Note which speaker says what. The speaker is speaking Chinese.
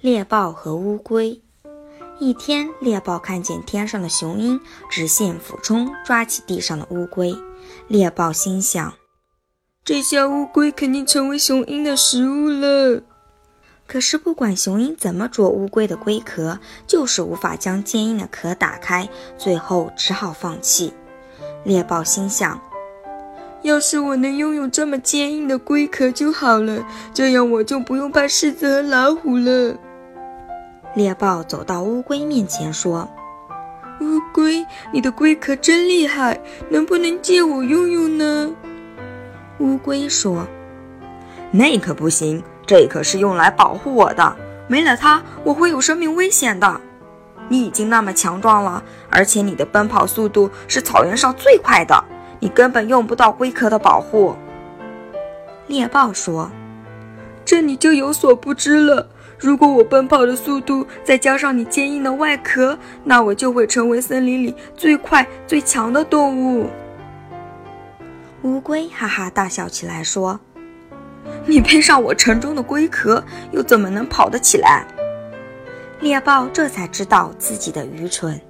Speaker 1: 猎豹和乌龟。一天，猎豹看见天上的雄鹰直线俯冲，抓起地上的乌龟。猎豹心想：
Speaker 2: 这下乌龟肯定成为雄鹰的食物了。
Speaker 1: 可是，不管雄鹰怎么啄乌龟的龟壳，就是无法将坚硬的壳打开，最后只好放弃。猎豹心想：
Speaker 2: 要是我能拥有这么坚硬的龟壳就好了，这样我就不用怕狮子和老虎了。
Speaker 1: 猎豹走到乌龟面前说：“
Speaker 2: 乌龟，你的龟壳真厉害，能不能借我用用呢？”
Speaker 1: 乌龟说：“
Speaker 3: 那可不行，这可是用来保护我的，没了它，我会有生命危险的。你已经那么强壮了，而且你的奔跑速度是草原上最快的，你根本用不到龟壳的保护。”
Speaker 1: 猎豹说：“
Speaker 2: 这你就有所不知了。”如果我奔跑的速度再加上你坚硬的外壳，那我就会成为森林里最快最强的动物。
Speaker 1: 乌龟哈哈大笑起来，说：“
Speaker 3: 你配上我沉重的龟壳，又怎么能跑得起来？”
Speaker 1: 猎豹这才知道自己的愚蠢。